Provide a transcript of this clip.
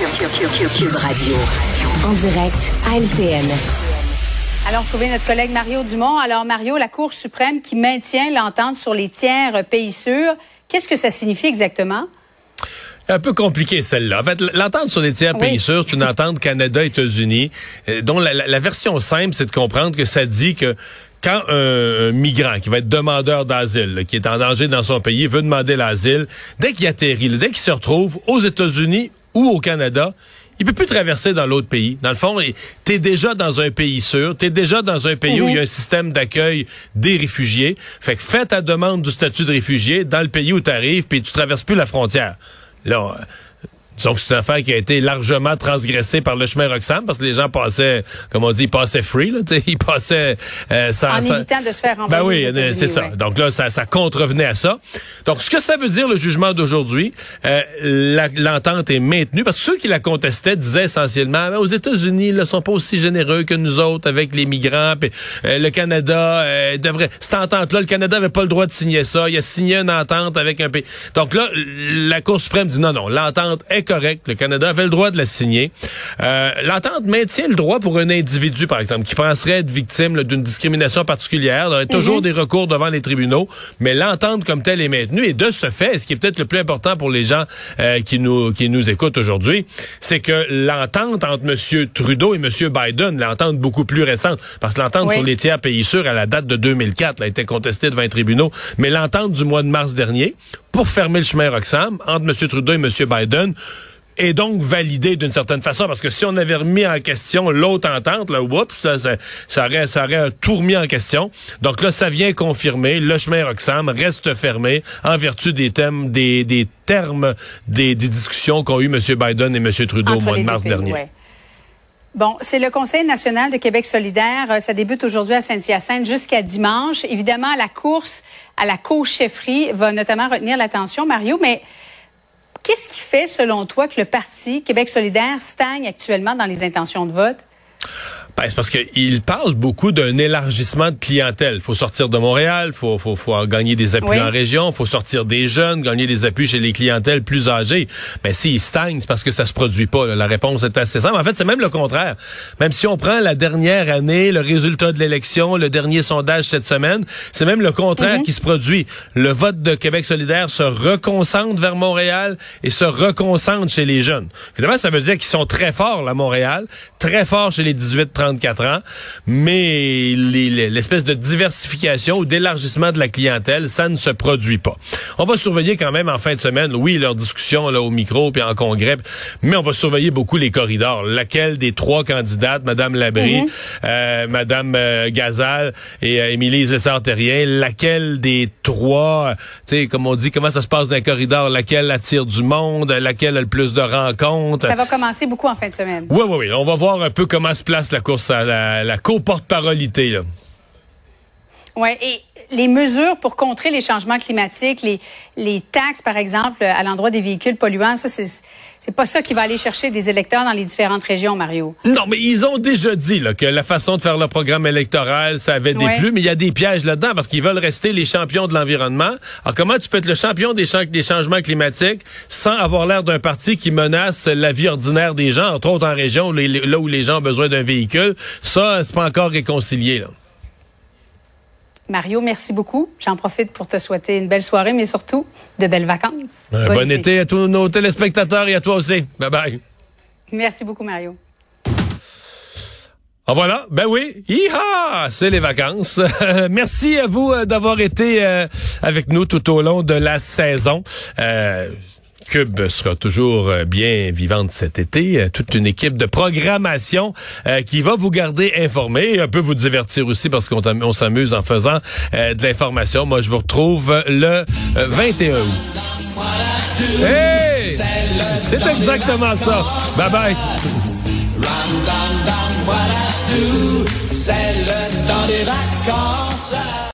Cube Radio. En direct à LCN. Alors, trouver notre collègue Mario Dumont. Alors, Mario, la Cour suprême qui maintient l'entente sur les tiers pays sûrs, qu'est-ce que ça signifie exactement? un peu compliqué celle-là. En fait, l'entente sur les tiers pays sûrs, c'est une entente Canada-États-Unis, euh, dont la, la, version simple, c'est de comprendre que ça dit que quand un, migrant qui va être demandeur d'asile, qui est en danger dans son pays, veut demander l'asile, dès qu'il atterrit, dès qu'il se retrouve aux États-Unis ou au Canada, il peut plus traverser dans l'autre pays. Dans le fond, tu es déjà dans un pays sûr, tu es déjà dans un pays où il y a un système d'accueil des réfugiés. Fait que fais ta demande du statut de réfugié dans le pays où tu arrives, puis tu traverses plus la frontière. Là, donc, c'est une affaire qui a été largement transgressée par le chemin Roxham parce que les gens passaient, comme on dit, ils passaient free, là, ils passaient euh, sans, En évitant de se faire Ben oui, c'est ça. Donc là, ça, ça, contrevenait à ça. Donc, ce que ça veut dire, le jugement d'aujourd'hui, euh, l'entente est maintenue parce que ceux qui la contestaient disaient essentiellement, ben, aux États-Unis, ils ne sont pas aussi généreux que nous autres avec les migrants. Puis, euh, le Canada euh, devrait... Cette entente-là, le Canada avait pas le droit de signer ça. Il a signé une entente avec un pays. Donc là, la Cour suprême dit non, non, l'entente est correct. Le Canada avait le droit de la signer. Euh, L'entente maintient le droit pour un individu, par exemple, qui penserait être victime d'une discrimination particulière. Il y a toujours mhm. des recours devant les tribunaux, mais l'entente comme telle est maintenue. Et de ce fait, ce qui est peut-être le plus important pour les gens euh, qui nous qui nous écoutent aujourd'hui, c'est que l'entente entre M. Trudeau et M. Biden, l'entente beaucoup plus récente, parce que l'entente sur les tiers pays sûrs à la date de 2004 a été contestée devant les tribunaux, mais l'entente du mois de mars dernier, pour fermer le chemin Roxham entre M. Trudeau et M. Biden est donc validé d'une certaine façon parce que si on avait remis en question l'autre entente, là, oups, ça, ça, aurait, ça aurait tout remis en question. Donc là, ça vient confirmer le chemin Roxham reste fermé en vertu des thèmes, des, des termes des, des discussions qu'ont eu M. Biden et M. Trudeau au mois de mars dernier. Bon, c'est le Conseil national de Québec solidaire. Euh, ça débute aujourd'hui à Saint-Hyacinthe jusqu'à dimanche. Évidemment, la course à la co-chefferie va notamment retenir l'attention, Mario, mais qu'est-ce qui fait, selon toi, que le Parti Québec solidaire stagne actuellement dans les intentions de vote? Ben, c'est parce qu'il parle beaucoup d'un élargissement de clientèle. Il faut sortir de Montréal, il faut, faut, faut gagner des appuis en région, il faut sortir des jeunes, gagner des appuis chez les clientèles plus âgées. Mais s'il stagne, c'est parce que ça se produit pas. La réponse est assez simple. En fait, c'est même le contraire. Même si on prend la dernière année, le résultat de l'élection, le dernier sondage cette semaine, c'est même le contraire mhm. qui se produit. Le vote de Québec solidaire se reconcentre vers Montréal et se reconcentre chez les jeunes. Évidemment, ça veut dire qu'ils sont très forts à Montréal, très forts chez les 18 34 ans, mais l'espèce de diversification ou d'élargissement de la clientèle, ça ne se produit pas. On va surveiller quand même en fin de semaine, oui, leur discussion là, au micro puis en congrès, mais on va surveiller beaucoup les corridors. Laquelle des trois candidates, Madame Labrie, mhm. euh, Madame euh, Gazal et euh, Émilie Lessard-Terrien, laquelle des trois, tu sais, comme on dit, comment ça se passe dans les corridors, laquelle attire du monde, laquelle a le plus de rencontres? Ça va commencer beaucoup en fin de semaine. Oui, oui, oui. On va voir un peu comment se place la la, la co-porte-parolité. Oui, et les mesures pour contrer les changements climatiques, les, les taxes, par exemple, à l'endroit des véhicules polluants, ça, c'est, c'est pas ça qui va aller chercher des électeurs dans les différentes régions, Mario. Non, mais ils ont déjà dit là, que la façon de faire le programme électoral, ça avait des plus, mais il y a des pièges là-dedans parce qu'ils veulent rester les champions de l'environnement. Alors, comment tu peux être le champion des, des changements climatiques sans avoir l'air d'un parti qui menace la vie ordinaire des gens, entre autres en région, là où les gens ont besoin d'un véhicule? Ça, c'est pas encore réconcilié, là. Mario, merci beaucoup. J'en profite pour te souhaiter une belle soirée, mais surtout de belles vacances. bon été. à tous nos téléspectateurs et à toi aussi. Bye bye. Merci beaucoup, Mario. Ah voilà, ben oui, c'est les vacances. Merci à vous euh, d'avoir été euh, avec nous tout au long de la saison. Euh, Cube sera toujours euh, bien vivante cet été. Euh, toute une équipe de programmation euh, qui va vous garder informé et un peu vous divertir aussi parce qu'on s'amuse en faisant de l'information. Moi, je vous retrouve le 21 août. Hey! C'est exactement ça. Bye bye. C'est le temps des vacances.